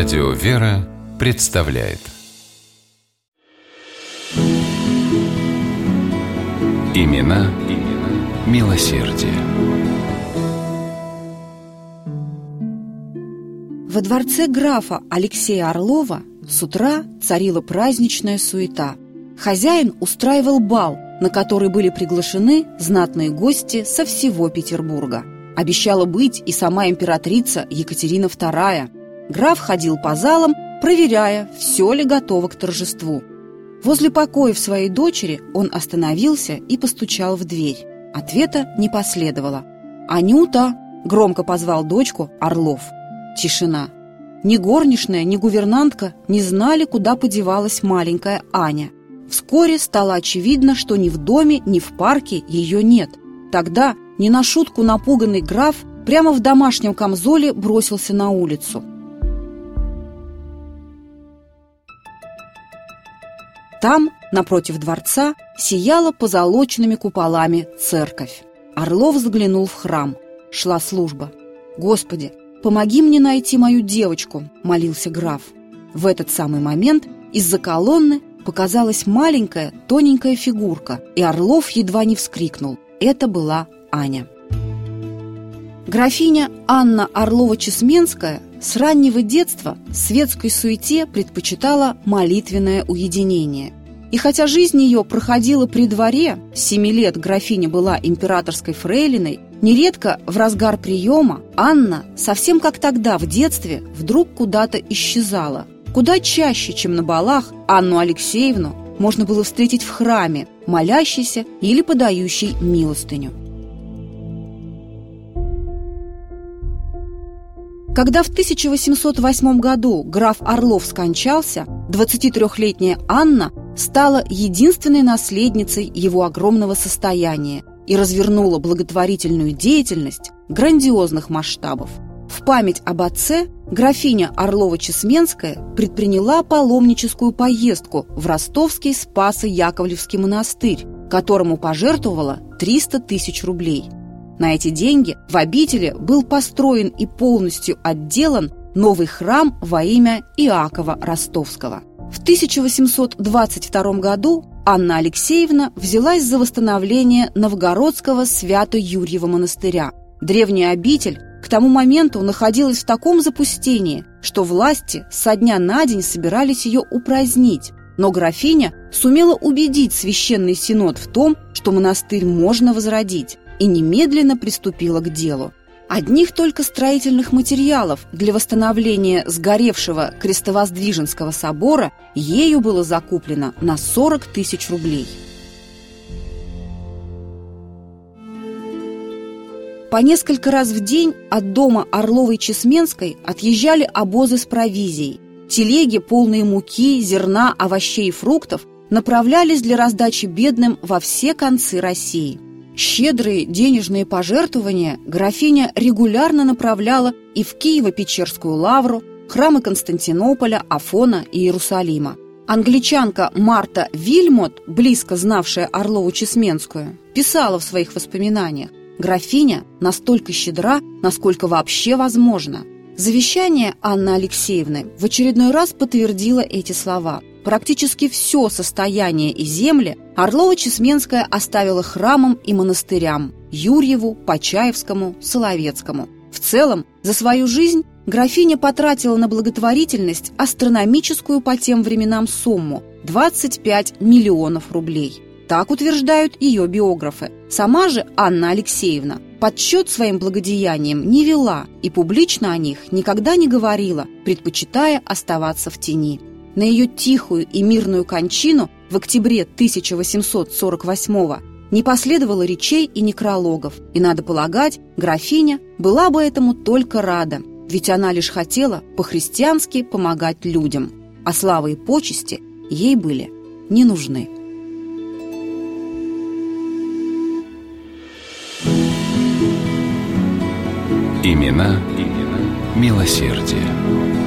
Радио «Вера» представляет Имена, имена милосердие. Во дворце графа Алексея Орлова с утра царила праздничная суета. Хозяин устраивал бал, на который были приглашены знатные гости со всего Петербурга. Обещала быть и сама императрица Екатерина II. Граф ходил по залам, проверяя, все ли готово к торжеству. Возле покоев своей дочери он остановился и постучал в дверь. Ответа не последовало. «Анюта!» – громко позвал дочку Орлов. Тишина. Ни горничная, ни гувернантка не знали, куда подевалась маленькая Аня. Вскоре стало очевидно, что ни в доме, ни в парке ее нет. Тогда, не на шутку напуганный граф, прямо в домашнем камзоле бросился на улицу. Там, напротив дворца, сияла позолоченными куполами церковь. Орлов заглянул в храм. Шла служба. «Господи, помоги мне найти мою девочку», — молился граф. В этот самый момент из-за колонны показалась маленькая, тоненькая фигурка, и Орлов едва не вскрикнул. Это была Аня. Графиня Анна Орлова-Чесменская с раннего детства светской суете предпочитала молитвенное уединение. И хотя жизнь ее проходила при дворе, семи лет графиня была императорской фрейлиной, нередко в разгар приема Анна, совсем как тогда в детстве, вдруг куда-то исчезала. Куда чаще, чем на балах, Анну Алексеевну можно было встретить в храме, молящейся или подающей милостыню. Когда в 1808 году граф Орлов скончался, 23-летняя Анна стала единственной наследницей его огромного состояния и развернула благотворительную деятельность грандиозных масштабов. В память об отце графиня Орлова-Чесменская предприняла паломническую поездку в ростовский Спасо-Яковлевский монастырь, которому пожертвовала 300 тысяч рублей – на эти деньги в обители был построен и полностью отделан новый храм во имя Иакова Ростовского. В 1822 году Анна Алексеевна взялась за восстановление Новгородского Свято-Юрьева монастыря. Древняя обитель к тому моменту находилась в таком запустении, что власти со дня на день собирались ее упразднить. Но графиня сумела убедить священный синод в том, что монастырь можно возродить и немедленно приступила к делу. Одних только строительных материалов для восстановления сгоревшего Крестовоздвиженского собора ею было закуплено на 40 тысяч рублей. По несколько раз в день от дома Орловой-Чесменской отъезжали обозы с провизией. Телеги, полные муки, зерна, овощей и фруктов, направлялись для раздачи бедным во все концы России – Щедрые денежные пожертвования графиня регулярно направляла и в Киево-Печерскую лавру, храмы Константинополя, Афона и Иерусалима. Англичанка Марта Вильмот, близко знавшая Орлову-Чесменскую, писала в своих воспоминаниях «Графиня настолько щедра, насколько вообще возможно». Завещание Анны Алексеевны в очередной раз подтвердило эти слова – Практически все состояние и земли Орлова-Чесменская оставила храмам и монастырям – Юрьеву, Почаевскому, Соловецкому. В целом, за свою жизнь графиня потратила на благотворительность астрономическую по тем временам сумму – 25 миллионов рублей. Так утверждают ее биографы. Сама же Анна Алексеевна подсчет своим благодеяниям не вела и публично о них никогда не говорила, предпочитая оставаться в тени. На ее тихую и мирную кончину в октябре 1848 не последовало речей и некрологов, и, надо полагать, графиня была бы этому только рада, ведь она лишь хотела по-христиански помогать людям, а слава и почести ей были не нужны. Имена, имена милосердие.